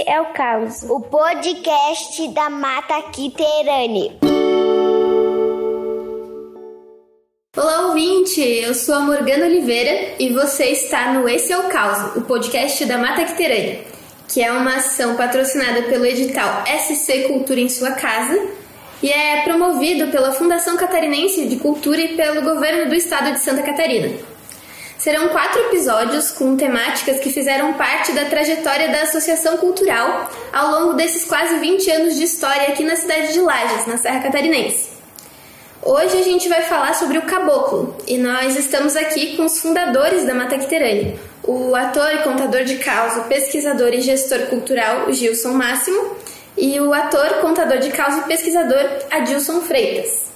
Esse é o Caos, o podcast da Mata Quiterane. Olá, ouvinte! Eu sou a Morgana Oliveira e você está no Esse é o Caos, o podcast da Mata Quiterane, que é uma ação patrocinada pelo edital SC Cultura em Sua Casa e é promovido pela Fundação Catarinense de Cultura e pelo governo do estado de Santa Catarina. Serão quatro episódios com temáticas que fizeram parte da trajetória da Associação Cultural ao longo desses quase 20 anos de história aqui na cidade de Lages, na Serra Catarinense. Hoje a gente vai falar sobre o caboclo e nós estamos aqui com os fundadores da Mata Quiterane, o ator e contador de causa, pesquisador e gestor cultural Gilson Máximo e o ator, contador de causa e pesquisador Adilson Freitas.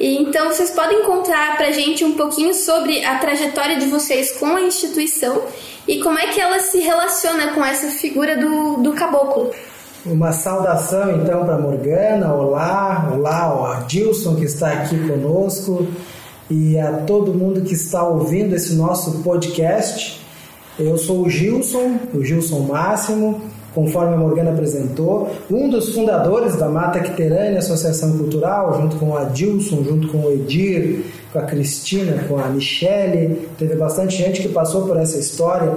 Então vocês podem contar pra gente um pouquinho sobre a trajetória de vocês com a instituição e como é que ela se relaciona com essa figura do, do caboclo. Uma saudação então para Morgana, olá, olá ao Adilson que está aqui conosco e a todo mundo que está ouvindo esse nosso podcast. Eu sou o Gilson, o Gilson Máximo, conforme a Morgana apresentou, um dos fundadores da Mata Quiterânia Associação Cultural, junto com o Adilson, junto com o Edir, com a Cristina, com a Michele, teve bastante gente que passou por essa história.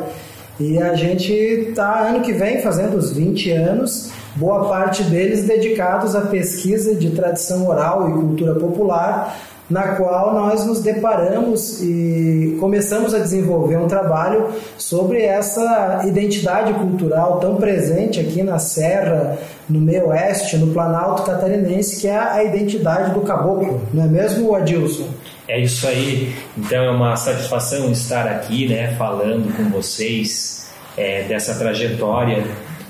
E a gente está ano que vem fazendo os 20 anos, boa parte deles dedicados à pesquisa de tradição oral e cultura popular, na qual nós nos deparamos e começamos a desenvolver um trabalho sobre essa identidade cultural tão presente aqui na Serra, no meio oeste, no Planalto Catarinense, que é a identidade do caboclo, não é mesmo, Adilson? É isso aí. Então é uma satisfação estar aqui, né, falando com vocês é, dessa trajetória.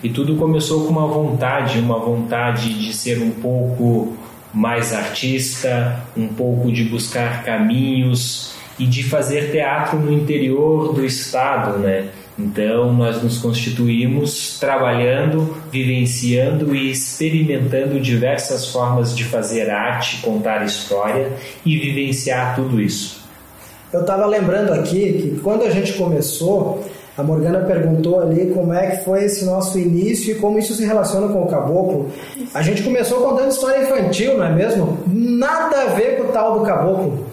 E tudo começou com uma vontade, uma vontade de ser um pouco mais artista, um pouco de buscar caminhos e de fazer teatro no interior do estado, né? Então nós nos constituímos trabalhando, vivenciando e experimentando diversas formas de fazer arte, contar história e vivenciar tudo isso. Eu estava lembrando aqui que quando a gente começou, a Morgana perguntou ali como é que foi esse nosso início e como isso se relaciona com o caboclo. A gente começou contando história infantil, não é mesmo? Nada a ver com o tal do caboclo.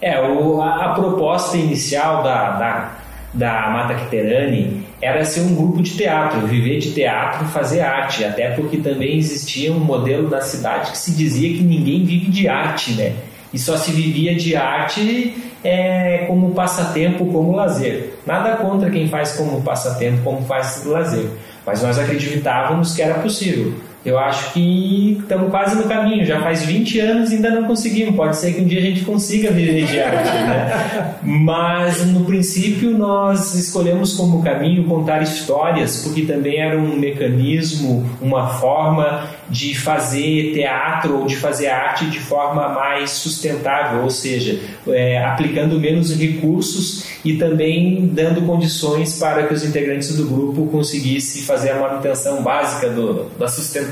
É, o, a, a, proposta inicial da, da, da Mata Quiterani era ser um grupo de teatro, viver de teatro, fazer arte, até porque também existia um modelo na cidade que se dizia que ninguém vive de arte, né? E só se vivia de arte é, como passatempo, como lazer. Nada contra quem faz como passatempo, como faz lazer. Mas nós acreditávamos que era possível. Eu acho que estamos quase no caminho, já faz 20 anos e ainda não conseguimos. Pode ser que um dia a gente consiga viver de arte, né? Mas no princípio nós escolhemos como caminho contar histórias, porque também era um mecanismo, uma forma de fazer teatro ou de fazer arte de forma mais sustentável, ou seja, é, aplicando menos recursos e também dando condições para que os integrantes do grupo conseguissem fazer a manutenção básica do, da sustentabilidade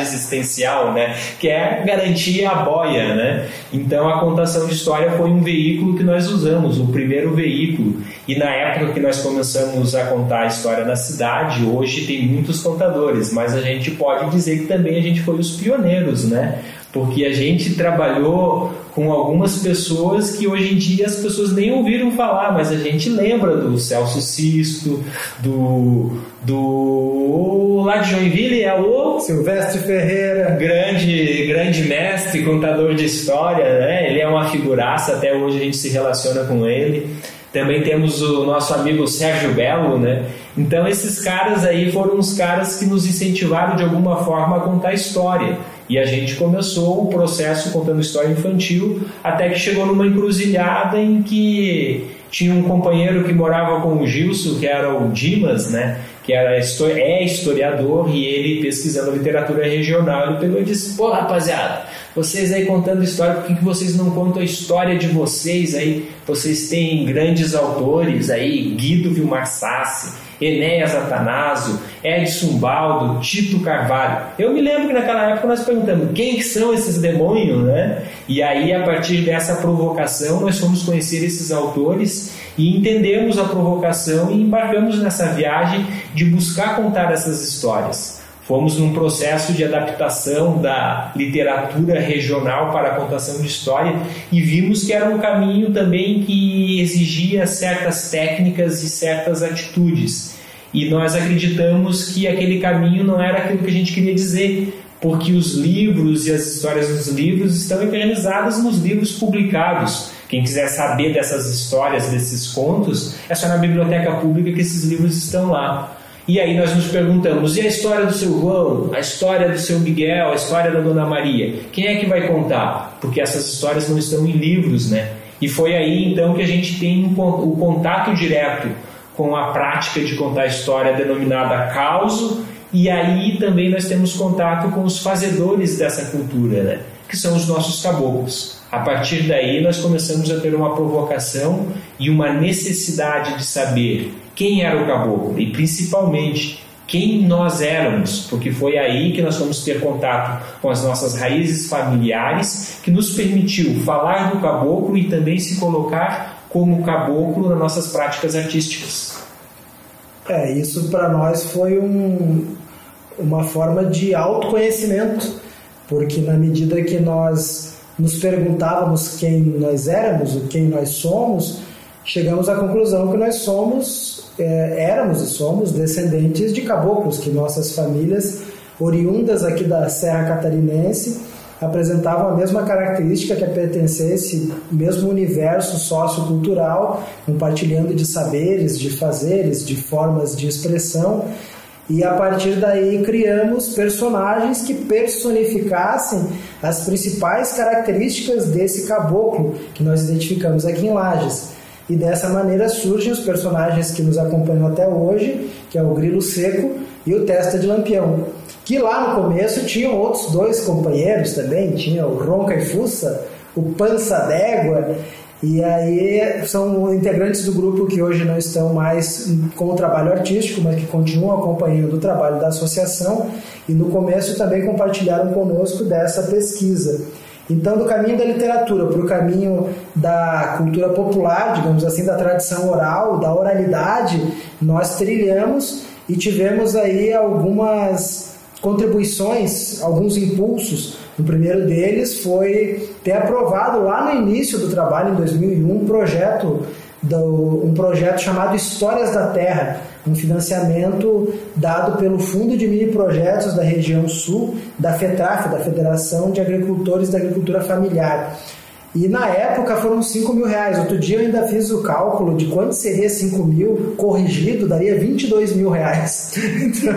existencial, né? que é garantir a boia. Né? Então a contação de história foi um veículo que nós usamos, o primeiro veículo. E na época que nós começamos a contar a história na cidade, hoje tem muitos contadores, mas a gente pode dizer que também a gente foi os pioneiros, né? Porque a gente trabalhou com algumas pessoas que hoje em dia as pessoas nem ouviram falar, mas a gente lembra do Celso Sisto, do, do lá de Joinville é o Silvestre Ferreira, grande grande mestre, contador de história, né? Ele é uma figuraça, até hoje a gente se relaciona com ele. Também temos o nosso amigo Sérgio Belo, né? Então esses caras aí foram os caras que nos incentivaram de alguma forma a contar história. E a gente começou o processo contando história infantil, até que chegou numa encruzilhada em que tinha um companheiro que morava com o Gilson, que era o Dimas, né? que era, é historiador e ele pesquisando literatura regional, ele pegou e disse: Pô, rapaziada, vocês aí contando história, por que, que vocês não contam a história de vocês aí? Vocês têm grandes autores aí, Guido Vilmar Sassi, Enéas Atanásio, Edson Baldo, Tito Carvalho. Eu me lembro que naquela época nós perguntamos quem são esses demônios, né? E aí, a partir dessa provocação, nós fomos conhecer esses autores E entendemos a provocação e embarcamos nessa viagem de buscar contar essas histórias. Fomos num processo de adaptação da literatura regional para a contação de história e vimos que era um caminho também que exigia certas técnicas e certas atitudes. E nós acreditamos que aquele caminho não era aquilo que a gente queria dizer, porque os livros e as histórias dos livros estão eternizadas nos livros publicados. Quem quiser saber dessas histórias, desses contos, é só na biblioteca pública que esses livros estão lá. E aí nós nos perguntamos: e a história do seu João, a história do seu Miguel, a história da Dona Maria? Quem é que vai contar? Porque essas histórias não estão em livros, né? E foi aí então que a gente tem o contato direto com a prática de contar a história denominada causo, e aí também nós temos contato com os fazedores dessa cultura, né? que são os nossos caboclos. A partir daí nós começamos a ter uma provocação e uma necessidade de saber quem era o caboclo e principalmente quem nós éramos, porque foi aí que nós fomos ter contato com as nossas raízes familiares, que nos permitiu falar do caboclo e também se colocar como caboclo nas nossas práticas artísticas. É, isso para nós foi um, uma forma de autoconhecimento, porque na medida que nós nos perguntávamos quem nós éramos, quem nós somos, chegamos à conclusão que nós somos é, éramos e somos descendentes de caboclos, que nossas famílias, oriundas aqui da Serra Catarinense, apresentavam a mesma característica que é pertencer a esse mesmo universo sociocultural, compartilhando de saberes, de fazeres, de formas de expressão. E a partir daí criamos personagens que personificassem as principais características desse caboclo que nós identificamos aqui em Lages. E dessa maneira surgem os personagens que nos acompanham até hoje, que é o Grilo Seco e o Testa de Lampião. Que lá no começo tinham outros dois companheiros também, tinha o Ronca e Fuça, o Pança d'Égua, e aí são integrantes do grupo que hoje não estão mais com o trabalho artístico, mas que continuam acompanhando o trabalho da associação e no começo também compartilharam conosco dessa pesquisa. Então, do caminho da literatura para o caminho da cultura popular, digamos assim, da tradição oral, da oralidade, nós trilhamos e tivemos aí algumas contribuições, alguns impulsos. O primeiro deles foi ter aprovado lá no início do trabalho, em 2001, um projeto, do, um projeto chamado Histórias da Terra, um financiamento dado pelo Fundo de Mini Projetos da região sul, da FETRAF, da Federação de Agricultores da Agricultura Familiar. E na época foram 5 mil reais. Outro dia eu ainda fiz o cálculo de quanto seria 5 mil corrigido, daria 22 mil reais. Então,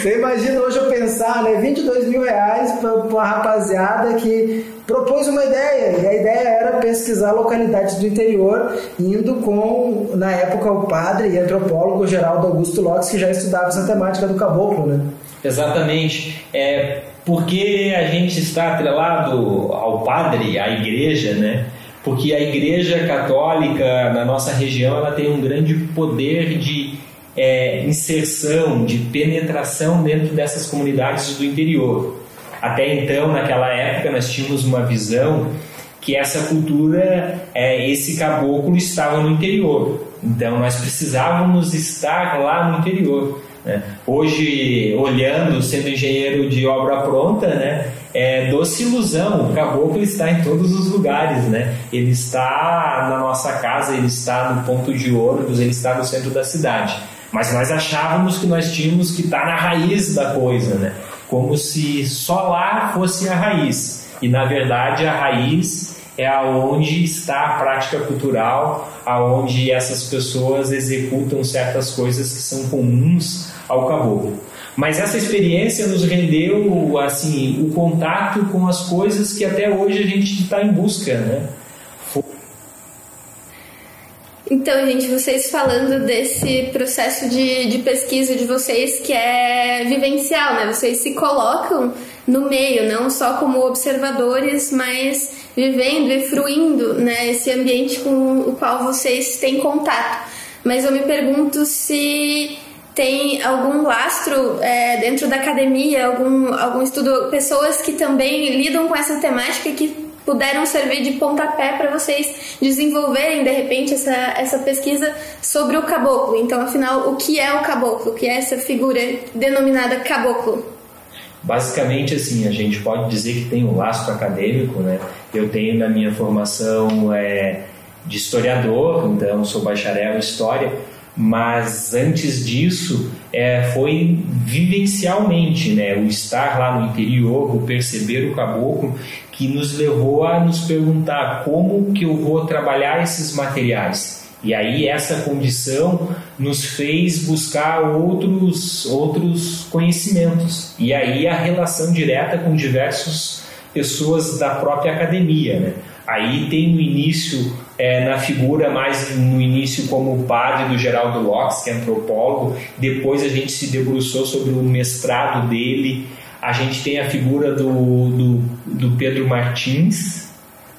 você imagina hoje eu pensar, né? 22 mil reais para uma rapaziada que propôs uma ideia. E a ideia era pesquisar localidades do interior, indo com, na época, o padre e antropólogo Geraldo Augusto Lopes, que já estudava essa temática do caboclo, né? Exatamente. É, porque a gente está atrelado ao padre, à igreja, né? Porque a igreja católica na nossa região ela tem um grande poder de é, inserção, de penetração dentro dessas comunidades do interior. Até então, naquela época, nós tínhamos uma visão que essa cultura, é, esse caboclo estava no interior. Então, nós precisávamos estar lá no interior. Né? Hoje, olhando, sendo engenheiro de obra pronta, né, é doce ilusão, o caboclo está em todos os lugares, né? Ele está na nossa casa, ele está no ponto de ônibus, ele está no centro da cidade. Mas nós achávamos que nós tínhamos que estar na raiz da coisa, né? Como se só lá fosse a raiz. E na verdade a raiz é aonde está a prática cultural, aonde essas pessoas executam certas coisas que são comuns ao caboclo. Mas essa experiência nos rendeu assim o contato com as coisas que até hoje a gente está em busca, né? Então, gente, vocês falando desse processo de, de pesquisa de vocês que é vivencial, né? Vocês se colocam no meio, não só como observadores, mas vivendo e fruindo né, esse ambiente com o qual vocês têm contato. Mas eu me pergunto se tem algum lastro é, dentro da academia, algum, algum estudo, pessoas que também lidam com essa temática que puderam servir de pontapé para vocês desenvolverem de repente essa, essa pesquisa sobre o caboclo. Então, afinal, o que é o caboclo? O que é essa figura denominada caboclo? Basicamente, assim, a gente pode dizer que tem um laço acadêmico, né? Eu tenho na minha formação é, de historiador, então sou bacharel em história, mas antes disso é, foi vivencialmente, né? O estar lá no interior, o perceber o caboclo, que nos levou a nos perguntar como que eu vou trabalhar esses materiais e aí essa condição nos fez buscar outros outros conhecimentos. E aí a relação direta com diversas pessoas da própria academia, né? Aí tem no início, é, na figura mais no início como padre do Geraldo Locke, que é antropólogo, depois a gente se debruçou sobre o mestrado dele, a gente tem a figura do, do, do Pedro Martins,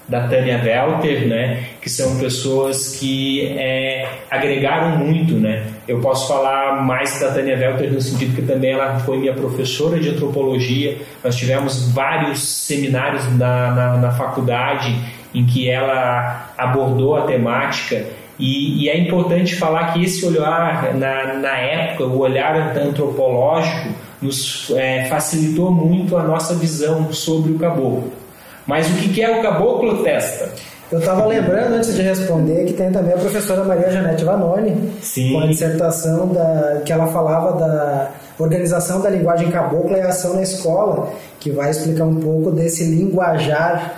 da Tânia Welter, né, que são pessoas que é, agregaram muito, né. Eu posso falar mais da Tânia Welter no sentido que também ela foi minha professora de antropologia. Nós tivemos vários seminários na, na, na faculdade em que ela abordou a temática e, e, é importante falar que esse olhar, na, na época, o olhar antropológico, nos é, facilitou muito a nossa visão sobre o caboclo. Mas o que é o caboclo testa? Eu estava lembrando, antes de responder, que tem também a professora Maria Janete Vanoni, Sim. com a dissertação da, que ela falava da organização da linguagem cabocla e ação na escola, que vai explicar um pouco desse linguajar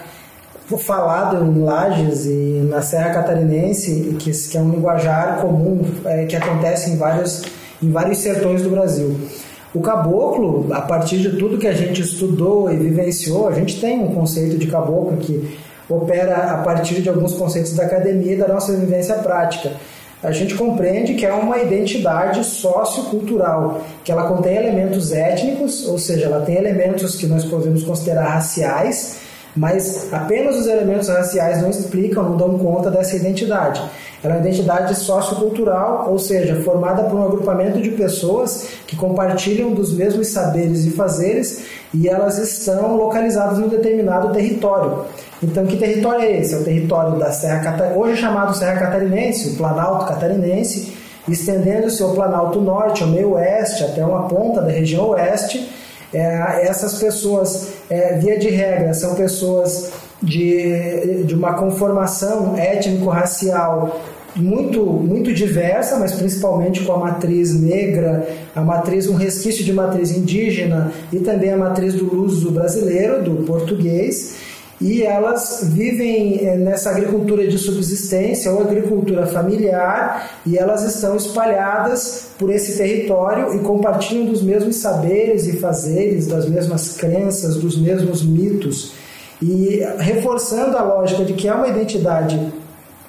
falado em Lages e na Serra Catarinense, que, que é um linguajar comum é, que acontece em vários, em vários sertões do Brasil. O caboclo, a partir de tudo que a gente estudou e vivenciou, a gente tem um conceito de caboclo que opera a partir de alguns conceitos da academia e da nossa vivência prática. A gente compreende que é uma identidade sociocultural, que ela contém elementos étnicos, ou seja, ela tem elementos que nós podemos considerar raciais, mas apenas os elementos raciais não explicam, não dão conta dessa identidade. Ela é uma identidade sociocultural, ou seja, formada por um agrupamento de pessoas que compartilham dos mesmos saberes e fazeres e elas estão localizadas em um determinado território. Então, que território é esse? É o território da Serra Catarinense, hoje chamado Serra Catarinense, o Planalto Catarinense, estendendo-se ao Planalto Norte, ao meio oeste, até uma ponta da região oeste. É, essas pessoas, é, via de regra, são pessoas de, de uma conformação étnico-racial muito, muito diversa, mas principalmente com a matriz negra, a matriz, um resquício de matriz indígena e também a matriz do luso brasileiro, do português, e elas vivem eh, nessa agricultura de subsistência ou agricultura familiar e elas estão espalhadas por esse território e compartilham dos mesmos saberes e fazeres, das mesmas crenças, dos mesmos mitos. E reforçando a lógica de que é uma identidade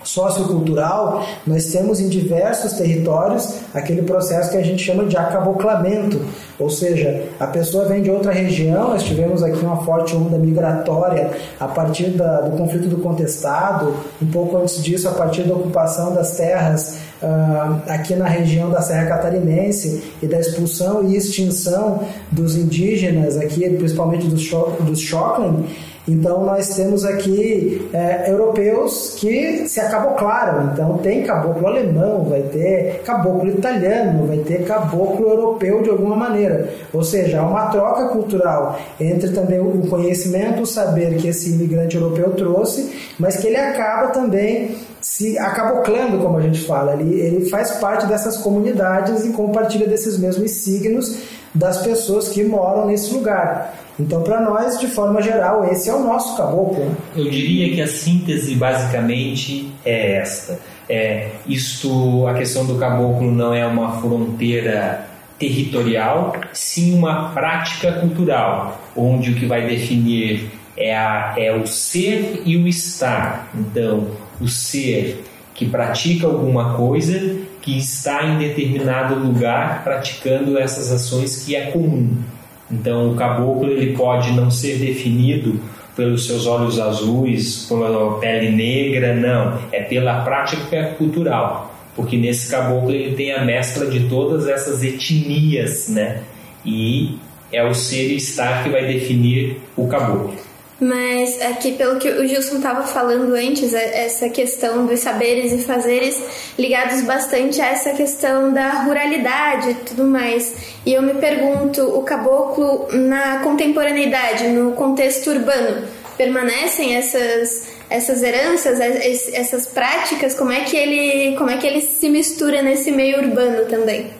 sociocultural, nós temos em diversos territórios aquele processo que a gente chama de acaboclamento, ou seja, a pessoa vem de outra região, nós tivemos aqui uma forte onda migratória a partir da, do conflito do contestado, um pouco antes disso, a partir da ocupação das terras uh, aqui na região da Serra Catarinense e da expulsão e extinção dos indígenas aqui, principalmente dos, dos Shockland, então nós temos aqui é, europeus que se acaboclaram. Então tem caboclo alemão, vai ter caboclo italiano, vai ter caboclo europeu de alguma maneira. Ou seja, há uma troca cultural entre também o conhecimento, o saber que esse imigrante europeu trouxe, mas que ele acaba também se acaboclando, como a gente fala. Ele, ele faz parte dessas comunidades e compartilha desses mesmos signos das pessoas que moram nesse lugar. Então, para nós, de forma geral, esse é o nosso caboclo. Eu diria que a síntese basicamente é esta. É, isto, a questão do caboclo não é uma fronteira territorial, sim uma prática cultural, onde o que vai definir é, a, é o ser e o estar. Então, o ser que pratica alguma coisa, que está em determinado lugar praticando essas ações que é comum. Então, o caboclo ele pode não ser definido pelos seus olhos azuis, pela pele negra, não. É pela prática cultural, porque nesse caboclo ele tem a mescla de todas essas etnias, né? E é o ser e estar que vai definir o caboclo. Mas aqui, pelo que o Gilson estava falando antes, é, essa questão dos saberes e fazeres ligados bastante a essa questão da ruralidade e tudo mais. E eu me pergunto, o caboclo na contemporaneidade, no contexto urbano, permanecem essas essas heranças, essas práticas, como é que ele, como é que ele se mistura nesse meio urbano também?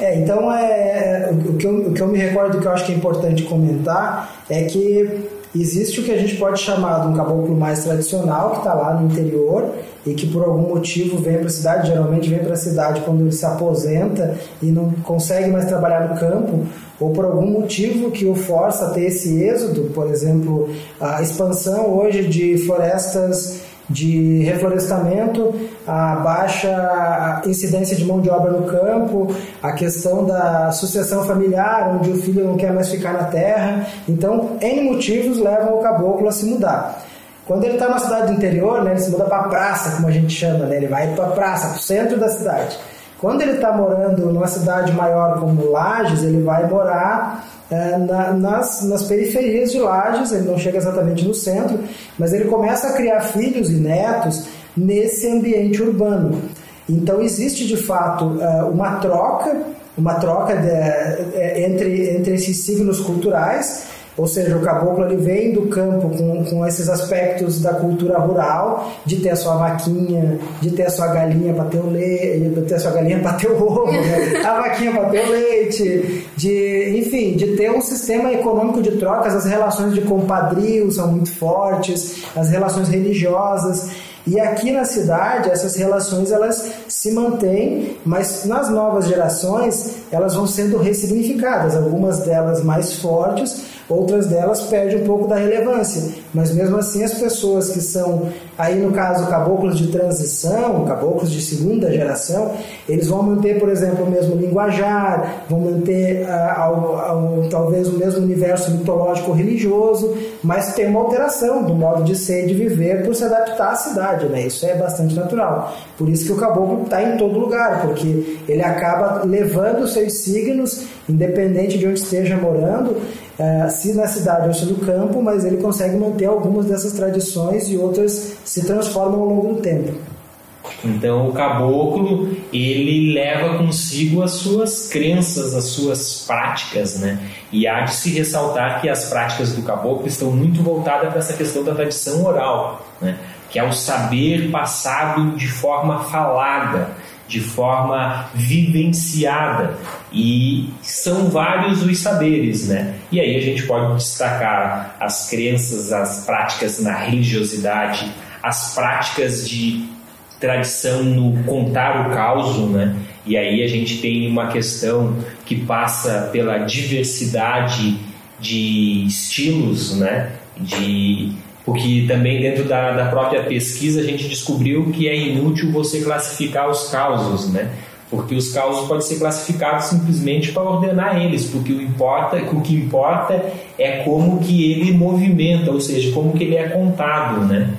É, então é, o, que eu, o que eu me recordo que eu acho que é importante comentar é que existe o que a gente pode chamar de um caboclo mais tradicional, que está lá no interior e que por algum motivo vem para a cidade, geralmente vem para a cidade quando ele se aposenta e não consegue mais trabalhar no campo, ou por algum motivo que o força a ter esse êxodo, por exemplo, a expansão hoje de florestas de reflorestamento, a baixa incidência de mão de obra no campo, a questão da sucessão familiar, onde o filho não quer mais ficar na terra. Então, N motivos levam o caboclo a se mudar. Quando ele está na cidade do interior, né, ele se muda para a praça, como a gente chama, né, ele vai para a praça, para o centro da cidade. Quando ele está morando numa cidade maior como Lages, ele vai morar é, na, nas, nas periferias de Lages, ele não chega exatamente no centro, mas ele começa a criar filhos e netos nesse ambiente urbano. Então existe de fato é, uma troca, uma troca de, é, entre, entre esses signos culturais ou seja, o caboclo ele vem do campo com, com esses aspectos da cultura rural, de ter a sua vaquinha, de ter a sua galinha para ter o leite, de ter a sua galinha para ter o ovo, né? a vaquinha para ter o leite, de, enfim, de ter um sistema econômico de trocas, as relações de compadrio são muito fortes, as relações religiosas. E aqui na cidade essas relações elas se mantêm, mas nas novas gerações elas vão sendo ressignificadas, algumas delas mais fortes, outras delas perdem um pouco da relevância. Mas mesmo assim, as pessoas que são, aí no caso, caboclos de transição, caboclos de segunda geração, eles vão manter, por exemplo, o mesmo linguajar, vão manter ah, talvez o mesmo universo mitológico religioso, mas tem uma alteração do modo de ser e de viver por se adaptar à cidade, né? Isso é bastante natural. Por isso que o caboclo está em todo lugar, porque ele acaba levando seus signos, independente de onde esteja morando, é, se na cidade ou se no campo, mas ele consegue manter algumas dessas tradições e outras se transformam ao longo do tempo. Então o caboclo ele leva consigo as suas crenças, as suas práticas, né? E há de se ressaltar que as práticas do caboclo estão muito voltadas para essa questão da tradição oral, né? Que é o saber passado de forma falada, de forma vivenciada e são vários os saberes, né? E aí a gente pode destacar as crenças, as práticas na religiosidade, as práticas de tradição no contar o caos, né? E aí a gente tem uma questão que passa pela diversidade de estilos, né? De porque também dentro da, da própria pesquisa a gente descobriu que é inútil você classificar os causos, né? Porque os causos podem ser classificados simplesmente para ordenar eles, porque o, importa, o que importa é como que ele movimenta, ou seja, como que ele é contado, né?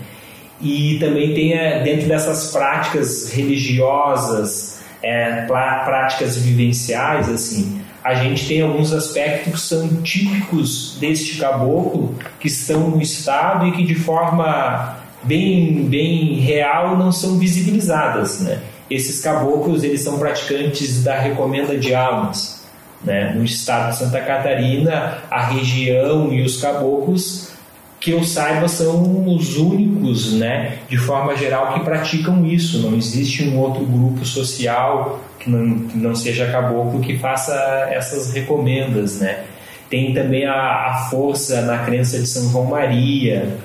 E também tem é, dentro dessas práticas religiosas, é, práticas vivenciais, assim, a gente tem alguns aspectos que são típicos deste caboclo, que estão no estado e que de forma bem, bem real não são visibilizadas. Né? Esses caboclos eles são praticantes da recomenda de almas. Né? No estado de Santa Catarina, a região e os caboclos que eu saiba são os únicos, né, de forma geral, que praticam isso. Não existe um outro grupo social que não, que não seja caboclo que faça essas recomendas, né? Tem também a, a força na crença de São João Maria.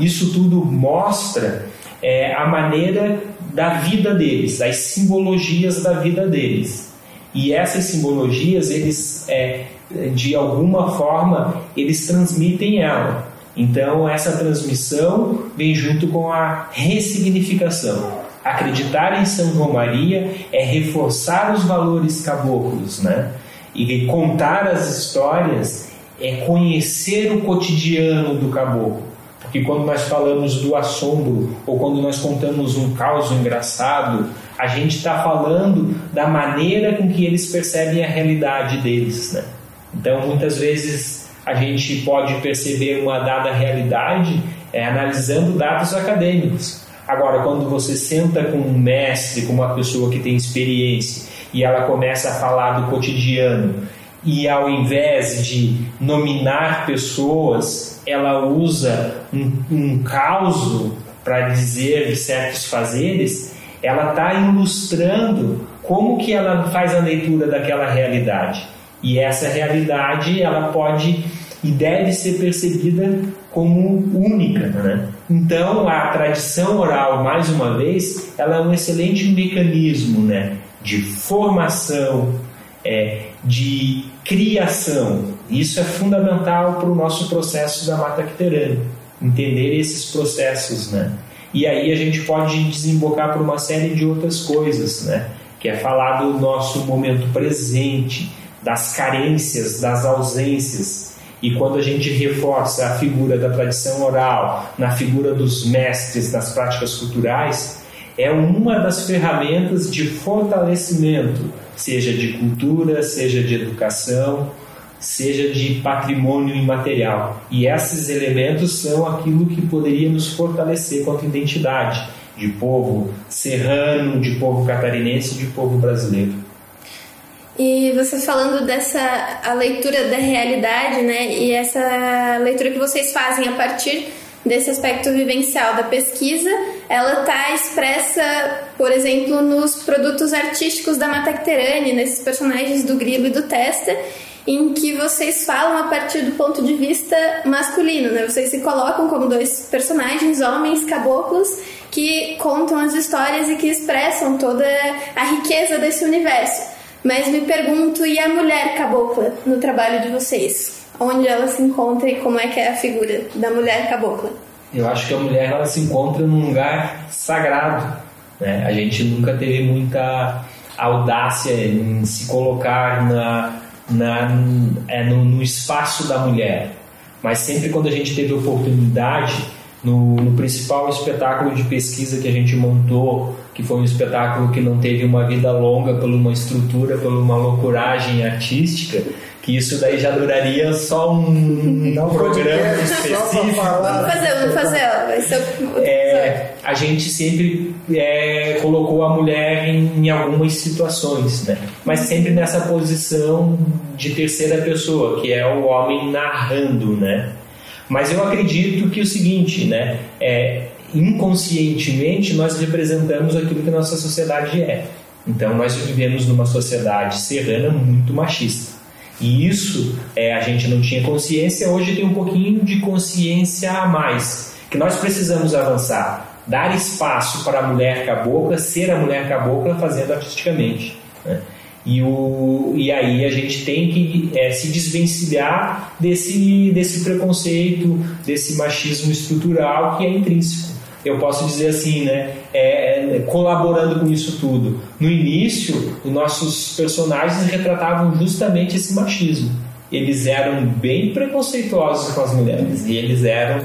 Isso tudo mostra é, a maneira da vida deles, as simbologias da vida deles. E essas simbologias, eles, é, de alguma forma, eles transmitem ela. Então, essa transmissão vem junto com a ressignificação. Acreditar em São João Maria é reforçar os valores caboclos, né? E contar as histórias é conhecer o cotidiano do caboclo. Porque quando nós falamos do assombro ou quando nós contamos um caos engraçado, a gente está falando da maneira com que eles percebem a realidade deles, né? Então, muitas vezes a gente pode perceber uma dada realidade é, analisando dados acadêmicos. Agora, quando você senta com um mestre, com uma pessoa que tem experiência, e ela começa a falar do cotidiano, e ao invés de nominar pessoas, ela usa um, um caos para dizer certos fazeres, ela está ilustrando como que ela faz a leitura daquela realidade. E essa realidade ela pode e deve ser percebida como única. Né? Então, a tradição oral, mais uma vez, ela é um excelente mecanismo né? de formação, é, de criação. Isso é fundamental para o nosso processo da Mata Quiterana, entender esses processos. Né? E aí a gente pode desembocar por uma série de outras coisas, né? que é falar do nosso momento presente, das carências, das ausências, e quando a gente reforça a figura da tradição oral na figura dos mestres das práticas culturais, é uma das ferramentas de fortalecimento, seja de cultura, seja de educação, seja de patrimônio imaterial. E esses elementos são aquilo que poderia nos fortalecer quanto identidade de povo serrano, de povo catarinense, de povo brasileiro. E vocês falando dessa a leitura da realidade, né? E essa leitura que vocês fazem a partir desse aspecto vivencial da pesquisa, ela está expressa, por exemplo, nos produtos artísticos da Matacterane, nesses personagens do Grilo e do Testa, em que vocês falam a partir do ponto de vista masculino, né? Vocês se colocam como dois personagens, homens caboclos, que contam as histórias e que expressam toda a riqueza desse universo. Mas me pergunto, e a mulher cabocla no trabalho de vocês? Onde ela se encontra e como é que é a figura da mulher cabocla? Eu acho que a mulher ela se encontra num lugar sagrado. Né? A gente nunca teve muita audácia em se colocar na, na, é, no, no espaço da mulher. Mas sempre quando a gente teve oportunidade, no, no, principal espetáculo de pesquisa que a gente montou, que foi um espetáculo que não teve uma vida longa por uma estrutura, por uma loucuragem artística, que isso daí já duraria só um não programa específico. Vamos fazer, vamos fazer. Ó, é, a gente sempre é, colocou a mulher em, em, algumas situações, né? mas sempre nessa posição de terceira pessoa, que é o homem narrando, né? Mas eu acredito que o seguinte, né? É, inconscientemente nós representamos aquilo que nossa sociedade é. Então nós vivemos numa sociedade serrana muito machista. E isso é, a gente não tinha consciência, hoje tem um pouquinho de consciência a mais. Que nós precisamos avançar, dar espaço para a mulher cabocla ser a mulher cabocla fazendo artisticamente. Né? E, o, e aí a gente tem que é, se desvencilhar desse, desse preconceito, desse machismo estrutural que é intrínseco. Eu posso dizer assim, né? É, é, colaborando com isso tudo. No início, os nossos personagens retratavam justamente esse machismo eles eram bem preconceituosos com as mulheres e eles eram,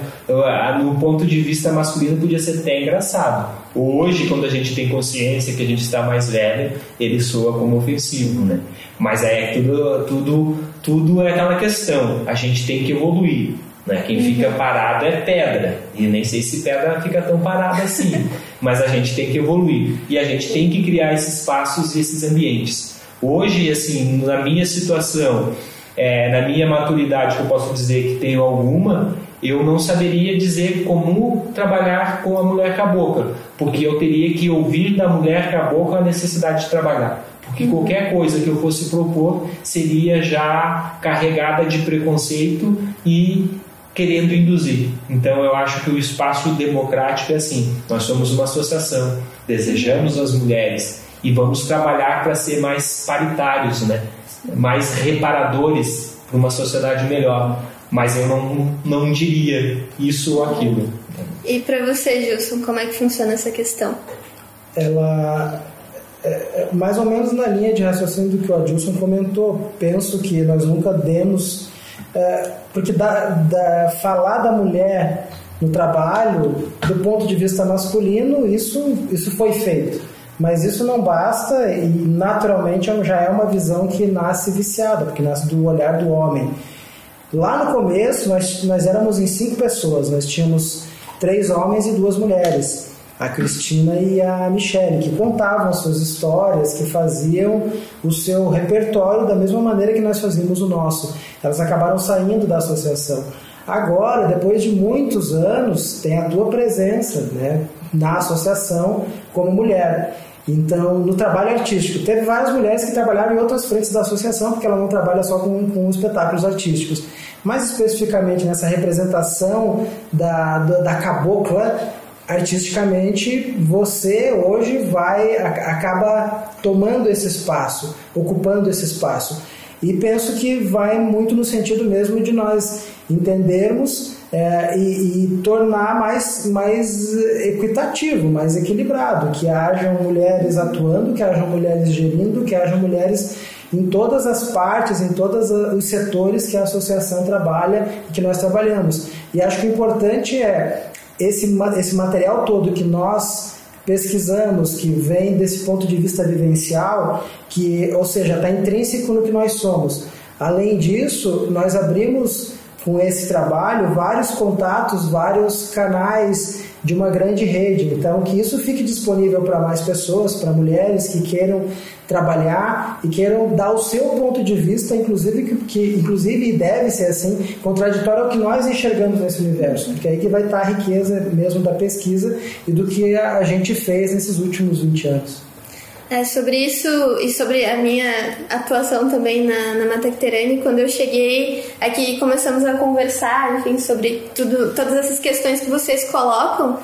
no ponto de vista masculino, podia ser até engraçado. Hoje, quando a gente tem consciência que a gente está mais velho, ele soa como ofensivo, né? Mas é tudo, tudo, tudo é aquela questão. A gente tem que evoluir. Né? Quem fica uhum. parado é pedra. E nem sei se pedra fica tão parada assim. Mas a gente tem que evoluir. E a gente tem que criar esses espaços e esses ambientes. Hoje, assim, na minha situação, é, na minha maturidade, que eu posso dizer que tenho alguma, eu não saberia dizer como trabalhar com a mulher cabocla, porque eu teria que ouvir da mulher cabocla a necessidade de trabalhar. Porque uhum. qualquer coisa que eu fosse propor seria já carregada de preconceito e querendo induzir. Então eu acho que o espaço democrático é assim: nós somos uma associação, desejamos as mulheres e vamos trabalhar para ser mais paritários, né? mais reparadores para uma sociedade melhor. Mas eu não, não diria isso ou aquilo. E para você, Gilson, como é que funciona essa questão? Ela é, é mais ou menos na linha de raciocínio do que o Adilson comentou. Penso que nós nunca demos. É, porque da, da, falar da mulher no trabalho, do ponto de vista masculino, isso, isso foi feito. Mas isso não basta e naturalmente já é uma visão que nasce viciada, porque nasce do olhar do homem. Lá no começo, nós, nós éramos em cinco pessoas, nós tínhamos três homens e duas mulheres, a Cristina e a Michelle, que contavam as suas histórias, que faziam o seu repertório da mesma maneira que nós fazíamos o nosso. Elas acabaram saindo da associação. Agora, depois de muitos anos, tem a tua presença né, na associação como mulher. Então, no trabalho artístico, teve várias mulheres que trabalharam em outras frentes da associação, porque ela não trabalha só com, com espetáculos artísticos. Mais especificamente nessa representação da, da, da cabocla, artisticamente, você hoje vai acaba tomando esse espaço, ocupando esse espaço. E penso que vai muito no sentido mesmo de nós entendermos é, e, e, tornar mais, mais equitativo, mais equilibrado, que hajam mulheres atuando, que hajam mulheres gerindo, que hajam mulheres em todas as partes, em todos os setores que a associação trabalha e que nós trabalhamos. E acho que o importante é esse, esse material todo que nós pesquisamos, que vem desse ponto de vista vivencial, que, ou seja, está intrínseco no que nós somos. Além disso, nós abrimos com esse trabalho vários contatos, vários canais de uma grande rede. Então, que isso fique disponível para mais pessoas, para mulheres que queiram trabalhar e queiram dar o seu ponto de vista, inclusive que, que inclusive deve ser assim, contraditório ao que nós enxergamos nesse universo, porque aí que vai estar a riqueza mesmo da pesquisa e do que a gente fez nesses últimos 20 anos. É, sobre isso e sobre a minha atuação também na, na quando eu cheguei aqui começamos a conversar, enfim, sobre tudo, todas essas questões que vocês colocam,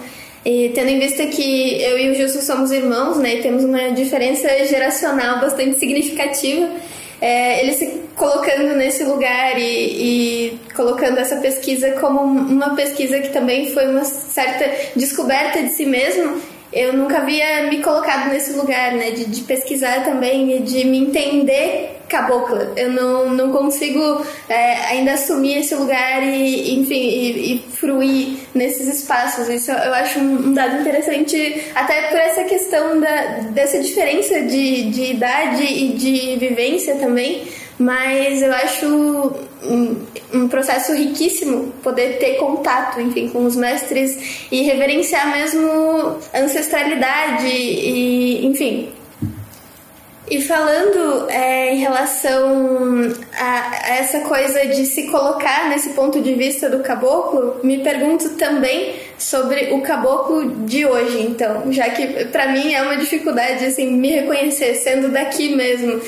e tendo em vista que eu e o Gilson somos irmãos, né, e temos uma diferença geracional bastante significativa, é, ele se colocando nesse lugar e, e, colocando essa pesquisa como uma pesquisa que também foi uma certa descoberta de si mesmo eu nunca havia me colocado nesse lugar, né? De, de pesquisar também e de me entender cabocla. Eu não, não consigo é, ainda assumir esse lugar e, enfim, e, e, fruir nesses espaços. Isso eu acho um, dado interessante, até por essa questão da, dessa diferença de, de idade e de vivência também. Mas eu acho um, processo riquíssimo poder ter contato, enfim, com os mestres e reverenciar mesmo ancestralidade e, enfim. E falando é, em relação a, a essa coisa de se colocar nesse ponto de vista do caboclo, me pergunto também sobre o caboclo de hoje, então, já que para mim é uma dificuldade assim me reconhecer sendo daqui mesmo,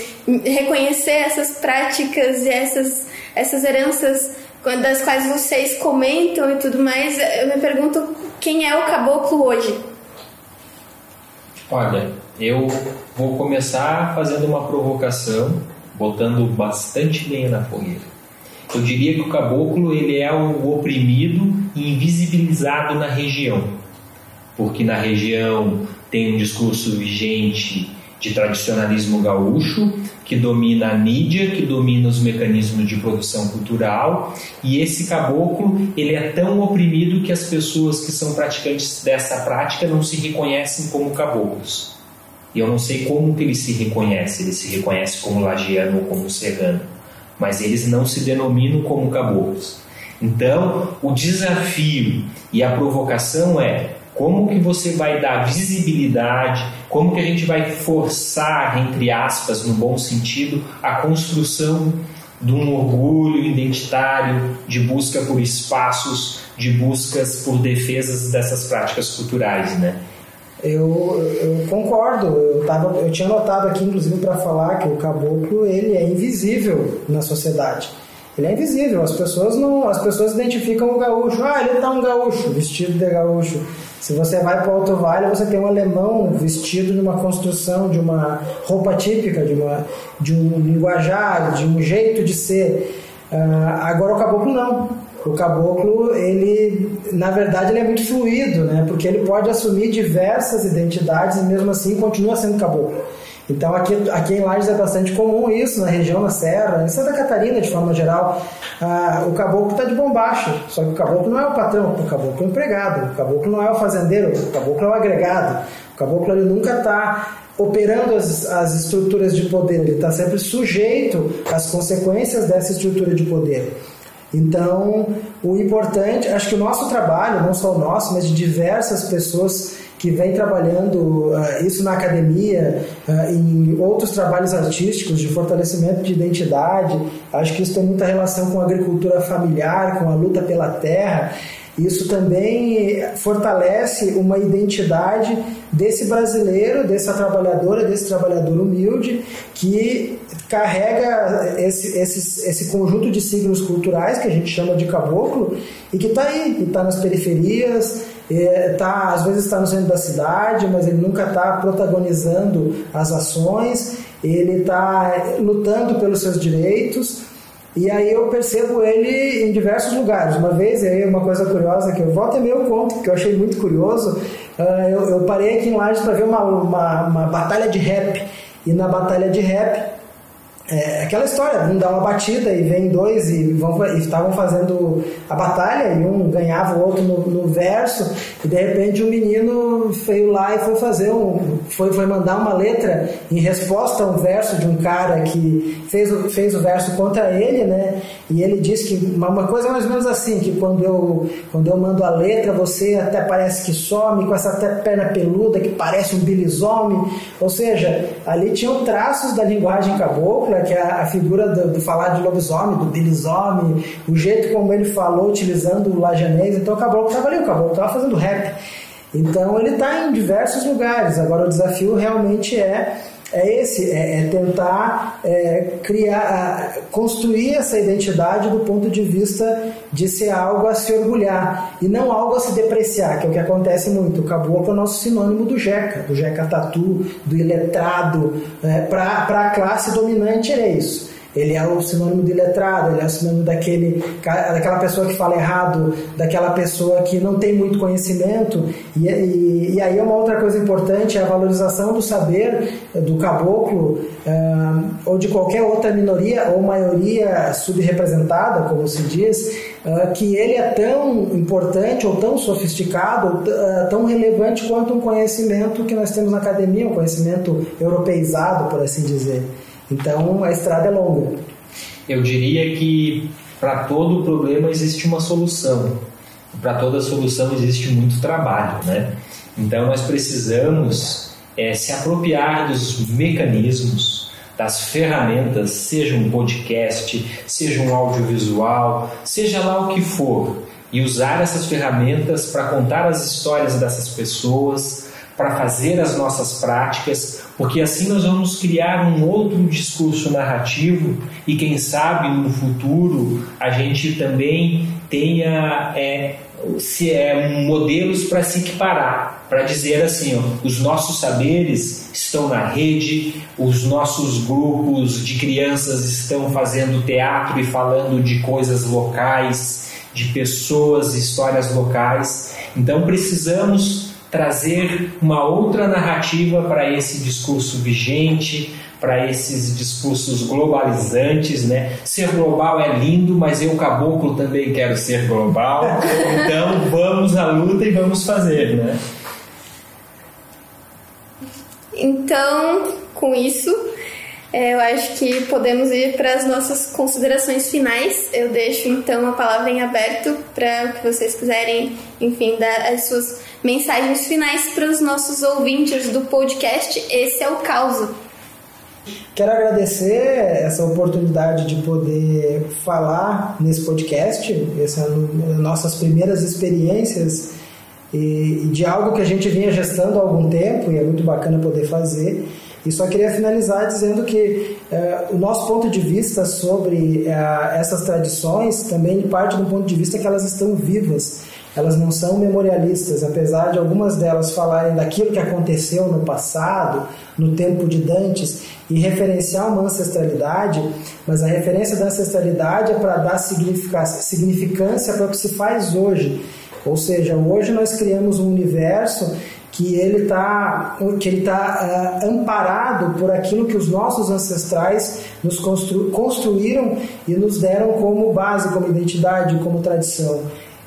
reconhecer essas práticas e essas essas heranças das quais vocês comentam e tudo mais, eu me pergunto quem é o caboclo hoje. Olha, eu vou começar fazendo uma provocação, botando bastante lenha na fogueira. Eu diria que o caboclo ele é o oprimido e invisibilizado na região, porque na região tem um discurso vigente de tradicionalismo gaúcho, que domina a mídia, que domina os mecanismos de produção cultural, e esse caboclo, ele é tão oprimido que as pessoas que são praticantes dessa prática não se reconhecem como caboclos. E eu não sei como que ele se reconhece, ele se reconhece como lagiano ou como serrano, mas eles não se denominam como caboclos. Então, o desafio e a provocação é como que você vai dar visibilidade, como que a gente vai forçar, entre aspas, no bom sentido, a construção de um orgulho identitário, de busca por espaços, de buscas por defesas dessas práticas culturais, né? Eu, eu concordo. Eu, tava, eu tinha notado aqui, inclusive, para falar que o caboclo ele é invisível na sociedade. Ele é invisível. As pessoas não, as pessoas identificam o gaúcho. Ah, ele tá um gaúcho, vestido de gaúcho. Se você vai para o Alto Vale, você tem um alemão vestido de uma construção, de uma roupa típica, de, uma, de um linguajar, de um jeito de ser. Uh, agora o caboclo não. O caboclo, ele, na verdade, ele é muito fluido, né? Porque ele pode assumir diversas identidades e mesmo assim continua sendo caboclo. Então aqui, aqui em Lages é bastante comum isso, na região, na Serra, em Santa Catarina de forma geral. Ah, o caboclo está de bombacha, só que o caboclo não é o patrão, o caboclo é o empregado, o caboclo não é o fazendeiro, o caboclo é o agregado. O caboclo ele nunca está operando as, as estruturas de poder, ele está sempre sujeito às consequências dessa estrutura de poder. Então, o importante, acho que o nosso trabalho, não só o nosso, mas de diversas pessoas que vêm trabalhando uh, isso na academia, uh, em outros trabalhos artísticos de fortalecimento de identidade, acho que isso tem muita relação com a agricultura familiar, com a luta pela terra. Isso também fortalece uma identidade desse brasileiro, dessa trabalhadora, desse trabalhador humilde que carrega esse, esse, esse conjunto de signos culturais que a gente chama de caboclo e que está aí, está nas periferias, é, tá, às vezes está no centro da cidade, mas ele nunca está protagonizando as ações, ele está lutando pelos seus direitos. E aí eu percebo ele em diversos lugares. Uma vez, aí uma coisa curiosa que eu volto é meu conto, que eu achei muito curioso. Uh, eu, eu, parei aqui em Lages para ver uma, uma, uma batalha de rap. E na batalha de rap é aquela história, um dá uma batida e vem dois e estavam fazendo a batalha e um ganhava o outro no, no, verso e de repente um menino veio lá e foi fazer um foi, foi mandar uma letra em resposta a um verso de um cara que fez, fez o verso contra ele, né? E ele disse que uma, uma coisa mais ou menos assim, que quando eu quando eu mando a letra você até parece que some com essa até perna peluda que parece um bilisome, ou seja, ali tinham traços da linguagem cabocla que é a figura do, do falar de lobisomem, do bilisome, o jeito como ele falou utilizando o lajanês. Então o caboclo estava ali, o caboclo estava fazendo rap. Então ele está em diversos lugares. Agora o desafio realmente é é esse, é, é tentar é, criar, construir essa identidade do ponto de vista de ser algo a se orgulhar e não algo a se depreciar, que é o que acontece muito. O caboclo é o nosso sinônimo do jeca, do jeca tatu, do iletrado, é, para a classe dominante é isso. Ele é o sinônimo de letrado, ele é o sinônimo daquele, daquela pessoa que fala errado, daquela pessoa que não tem muito conhecimento. E, e, e aí é uma outra coisa importante é a valorização do saber do caboclo uh, ou de qualquer outra minoria ou maioria subrepresentada, como se diz, uh, que ele é tão importante ou tão sofisticado, uh, tão relevante quanto um conhecimento que nós temos na academia, um conhecimento europeizado, por assim dizer. Então a estrada é longa. Eu diria que para todo problema existe uma solução. Para toda solução existe muito trabalho, né? Então nós precisamos é, se apropriar dos mecanismos, das ferramentas, seja um podcast, seja um audiovisual, seja lá o que for, e usar essas ferramentas para contar as histórias dessas pessoas, para fazer as nossas práticas, porque assim nós vamos criar um outro discurso narrativo e quem sabe no futuro a gente também tenha é, se é, modelos para se equiparar, para dizer assim, ó, os nossos saberes estão na rede, os nossos grupos de crianças estão fazendo teatro e falando de coisas locais, de pessoas, histórias locais. Então precisamos trazer uma outra narrativa para esse discurso vigente, para esses discursos globalizantes, né? Ser global é lindo, mas eu caboclo também quero ser global. Então vamos à luta e vamos fazer, né? Então, com isso, é, eu acho que podemos ir para as nossas considerações finais. Eu deixo então a palavra em aberto para o que vocês quiserem, enfim, dar as suas mensagens finais para os nossos ouvintes do podcast. Esse é o Causo. Quero agradecer essa oportunidade de poder falar nesse podcast, essas nossas primeiras experiências e de algo que a gente vinha gestando há algum tempo e é muito bacana poder fazer. E só queria finalizar dizendo que eh, o nosso ponto de vista sobre eh, essas tradições também parte do ponto de vista que elas estão vivas. Elas não são memorialistas, apesar de algumas delas falarem daquilo que aconteceu no passado, no tempo de Dantes, e referenciar uma ancestralidade, mas a referência da ancestralidade é para dar significância para o que se faz hoje. Ou seja, hoje nós criamos um universo que ele está que ele tá, uh, amparado por aquilo que os nossos ancestrais nos constru, construíram e nos deram como base, como identidade, como tradição.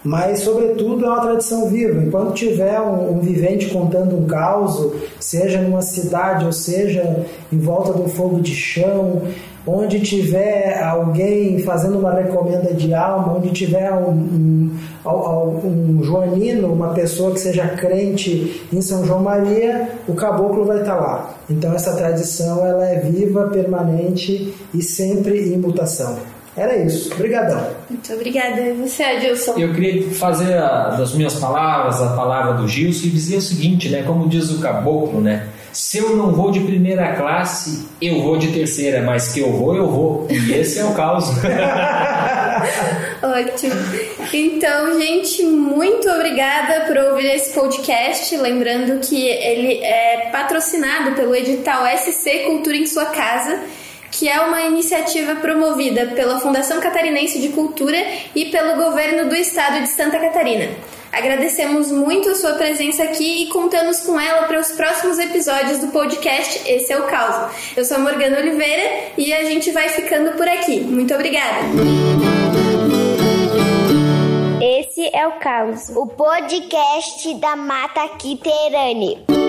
Mas sobretudo é uma tradição viva. Enquanto tiver um, um, vivente contando um caos, seja numa cidade ou seja em volta do fogo de chão, onde tiver alguém fazendo uma recomenda de alma, onde tiver um, um, um, joanino, uma pessoa que seja crente em São João Maria, o caboclo vai estar lá. Então essa tradição ela é viva, permanente e sempre em mutação. Era isso. Obrigadão. Muito obrigada. E você, Adilson? Eu queria fazer a, das minhas palavras a palavra do Gilson e dizer o seguinte, né? Como diz o caboclo, né? Se eu não vou de primeira classe, eu vou de terceira, mas que eu vou, eu vou. E esse é o caos. Ótimo. Então, gente, muito obrigada por ouvir esse podcast. Lembrando que ele é patrocinado pelo edital SC Cultura em Sua Casa que é uma iniciativa promovida pela Fundação Catarinense de Cultura e pelo governo do estado de Santa Catarina. Agradecemos muito a sua presença aqui e contamos com ela para os próximos episódios do podcast Esse é o Caos. Eu sou Morgana Oliveira e a gente vai ficando por aqui. Muito obrigada! Esse é o Caos, o podcast da Mata Quiterane.